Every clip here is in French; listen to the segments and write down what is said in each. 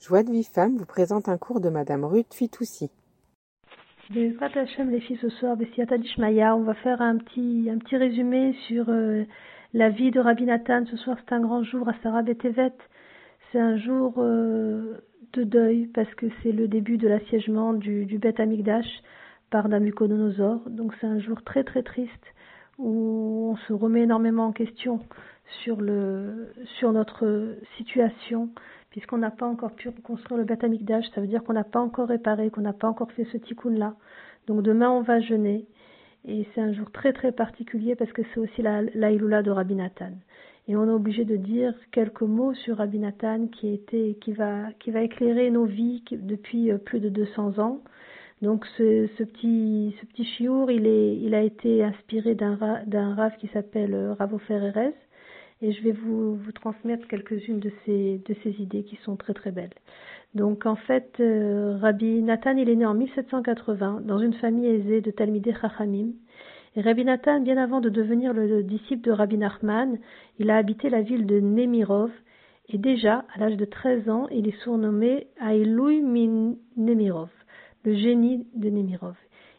Joie de vie femme vous présente un cours de Madame Ruth Fitoussi. Bezrat Hashem, les filles, ce soir, on va faire un petit, un petit résumé sur euh, la vie de Rabbi Nathan. Ce soir, c'est un grand jour à Sarah Betevet. C'est un jour euh, de deuil parce que c'est le début de l'assiègement du, du Beth Amikdash par Nabucodonosor. Donc c'est un jour très très triste où on se remet énormément en question sur, le, sur notre situation, puisqu'on n'a pas encore pu reconstruire le Beth Amikdash, ça veut dire qu'on n'a pas encore réparé, qu'on n'a pas encore fait ce tikkun-là. Donc demain, on va jeûner. Et c'est un jour très très particulier parce que c'est aussi la, la de Rabbi Nathan. Et on est obligé de dire quelques mots sur Rabbi Nathan qui, était, qui, va, qui va éclairer nos vies depuis euh, plus de 200 ans. Donc ce, ce petit, ce petit chiour, il, est, il a été inspiré d'un, d'un rave qui s'appelle euh, Ravo Ferrerez et je vais vous, transmettre quelques-unes de ces, idées qui sont très très belles. Donc en fait, euh, Rabbi Nathan, il est né en 1780 dans une famille aisée de Talmideh Chachamim. Et Rabbi Nathan, bien avant de devenir le, disciple de Rabbi Nachman, il a habité la ville de Nemirov. Et déjà, à l'âge de 13 ans, il est surnommé Ailoui Min Nemirov, le génie de Nemirov.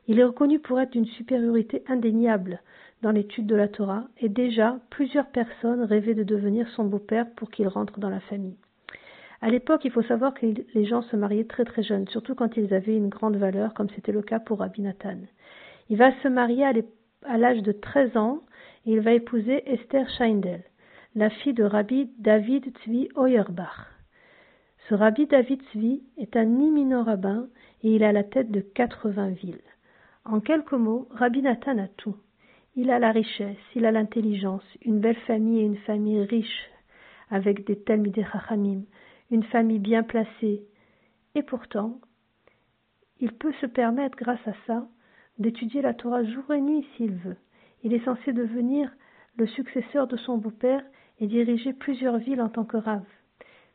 Il est reconnu pour être d'une supériorité indéniable dans l'étude de la Torah, et déjà plusieurs personnes rêvaient de devenir son beau-père pour qu'il rentre dans la famille. À l'époque, il faut savoir que les gens se mariaient très très jeunes, surtout quand ils avaient une grande valeur, comme c'était le cas pour Rabbi Nathan. Il va se marier à l'âge de 13 ans et il va épouser Esther Scheindel, la fille de Rabbi David Tzvi Oyerbach. Ce Rabbi David Tzvi est un imminent rabbin et il a la tête de 80 villes. En quelques mots, Rabbi Nathan a tout. Il a la richesse, il a l'intelligence, une belle famille et une famille riche, avec des Talmidei Chachamim, une famille bien placée. Et pourtant, il peut se permettre, grâce à ça, d'étudier la Torah jour et nuit s'il veut. Il est censé devenir le successeur de son beau-père et diriger plusieurs villes en tant que rave.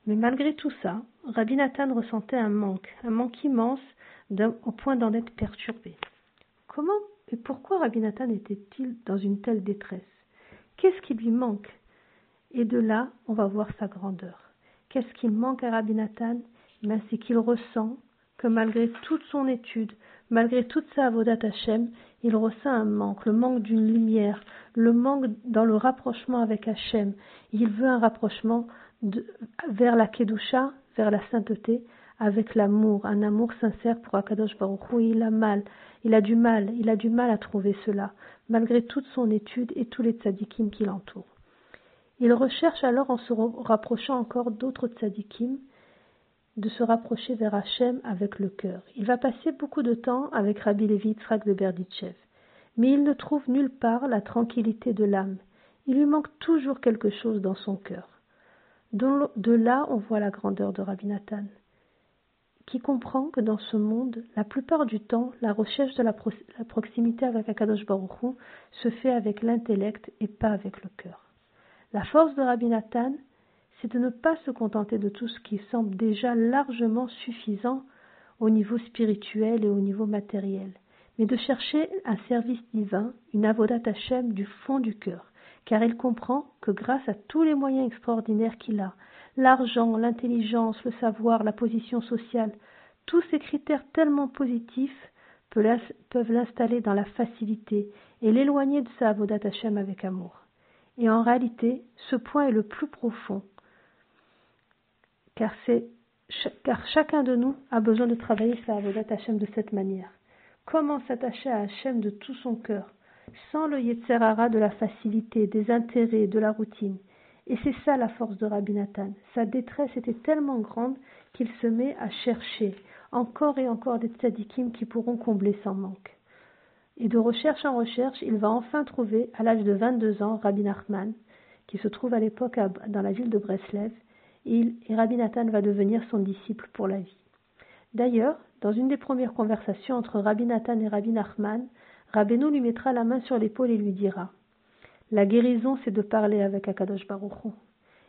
Mais malgré tout ça, Rabbi Nathan ressentait un manque, un manque immense au point d'en être perturbé. Comment et pourquoi Rabbi Nathan était-il dans une telle détresse? Qu'est-ce qui lui manque? Et de là, on va voir sa grandeur. Qu'est-ce qui manque à Rabbi Nathan ben, C'est qu'il ressent que malgré toute son étude, malgré toute sa avodat Hashem, il ressent un manque, le manque d'une lumière, le manque dans le rapprochement avec Hachem. Il veut un rapprochement vers la Kedusha, vers la sainteté, avec l'amour, un amour sincère pour Akadosh Baruch Hu. Il a mal, il a du mal, il a du mal à trouver cela, malgré toute son étude et tous les tzadikim qui l'entourent. Il recherche alors, en se rapprochant encore d'autres tzadikim, de se rapprocher vers Hachem avec le cœur. Il va passer beaucoup de temps avec Rabbi Levi Yitzhak de Berditchev, mais il ne trouve nulle part la tranquillité de l'âme. Il lui manque toujours quelque chose dans son cœur. De là, on voit la grandeur de Rabbi Nathan qui comprend que dans ce monde, la plupart du temps, la recherche de la, proximité avec Akadosh Baruch se fait avec l'intellect et pas avec le cœur. La force de Rabbi Nathan, c'est de ne pas se contenter de tout ce qui semble déjà largement suffisant au niveau spirituel et au niveau matériel, mais de chercher un service divin, une avodat Hashem du fond du cœur, car il comprend que grâce à tous les moyens extraordinaires qu'il a, l'argent, l'intelligence, le savoir, la position sociale, tous ces critères tellement positifs peuvent l'installer dans la facilité et l'éloigner de sa avodat Hashem avec amour. Et en réalité, ce point est le plus profond, car, car chacun de nous a besoin de travailler sa avodat Hashem de cette manière. Comment s'attacher à Hashem de tout son cœur, sans le Yetzerara de la facilité, des intérêts, de la routine et c'est ça la force de Rabbi Nathan. Sa détresse était tellement grande qu'il se met à chercher encore et encore des tzadikim qui pourront combler son manque. Et de recherche en recherche, il va enfin trouver, à l'âge de 22 ans, Rabbi Nachman, qui se trouve à l'époque dans la ville de Breslev, et, Rabbi Nathan va devenir son disciple pour la vie. D'ailleurs, dans une des premières conversations entre Rabbi Nathan et Rabbi Nachman, Rabbeinu lui mettra la main sur l'épaule et lui dira la guérison, c'est de parler avec Akadosh Baruch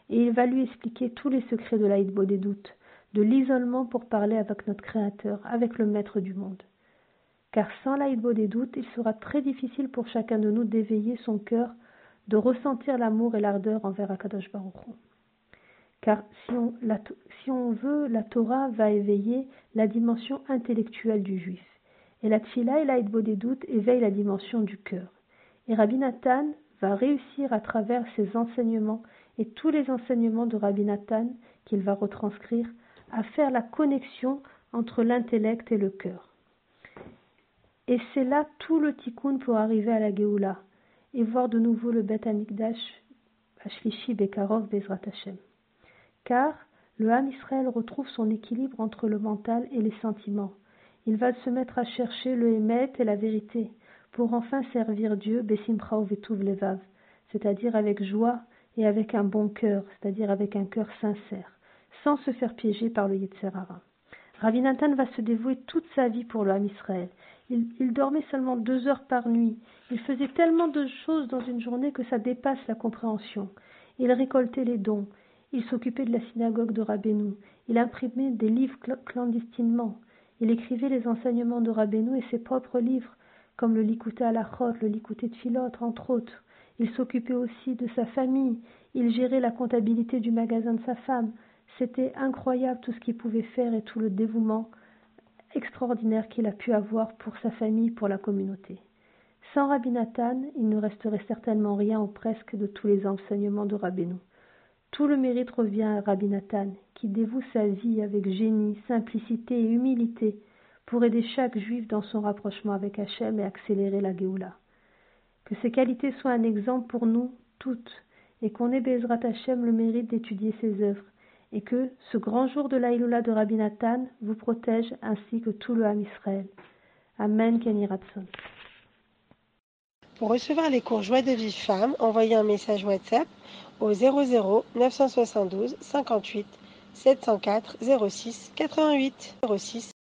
Et il va lui expliquer tous les secrets de l'aïdbo des doutes, de l'isolement pour parler avec notre Créateur, avec le Maître du monde. Car sans l'aïdbo des doutes, il sera très difficile pour chacun de nous d'éveiller son cœur, de ressentir l'amour et l'ardeur envers Akadosh Baruch car si on, veut, la Torah va éveiller la dimension intellectuelle du juif. Et la Tfila et l'aïdbo des doutes éveillent la dimension du cœur. Et Rabbi Nathan va réussir à travers ses enseignements et tous les enseignements de Rabbi Nathan qu'il va retranscrire à faire la connexion entre l'intellect et le cœur. Et c'est là tout le tikkun pour arriver à la Géoula et voir de nouveau le Bet Amikdash, Ashlishi Bekarov Bezrat Hashem. Car le Ham Israël retrouve son équilibre entre le mental et les sentiments. Il va se mettre à chercher le Hémet et la vérité pour enfin servir Dieu, Besimcha Vetuv Levav, c'est-à-dire avec joie et avec un bon cœur, c'est-à-dire avec un cœur sincère, sans se faire piéger par le Yetzerara. Ravi Nathan va se dévouer toute sa vie pour Ham Israël. Il, il, dormait seulement deux heures par nuit. Il faisait tellement de choses dans une journée que ça dépasse la compréhension. Il récoltait les dons. Il s'occupait de la synagogue de Rabbeinu. Il imprimait des livres clandestinement. Il écrivait les enseignements de Rabbeinu et ses propres livres, comme le Likouté Alachot, le Likouté de Philotre, entre autres. Il s'occupait aussi de sa famille. Il gérait la comptabilité du magasin de sa femme. C'était incroyable tout ce qu'il pouvait faire et tout le dévouement extraordinaire qu'il a pu avoir pour sa famille, pour la communauté. Sans Rabbi Nathan, il ne resterait certainement rien ou presque de tous les enseignements de Rabbeinu. Tout le mérite revient à Rabbi Nathan, qui dévoue sa vie avec génie, simplicité et humilité pour aider chaque juif dans son rapprochement avec Hachem et accélérer la Géoula. Que ces qualités soient un exemple pour nous toutes et qu'on ait Bezrat Hachem le mérite d'étudier ses œuvres et que ce grand jour de l'Aïloula de Rabbi Nathan vous protège ainsi que tout le Ham Israël. Amen, Kenny Ratson. Pour recevoir les cours Joie de vie femme, envoyez un message WhatsApp au 00 972 58 704 06 88 06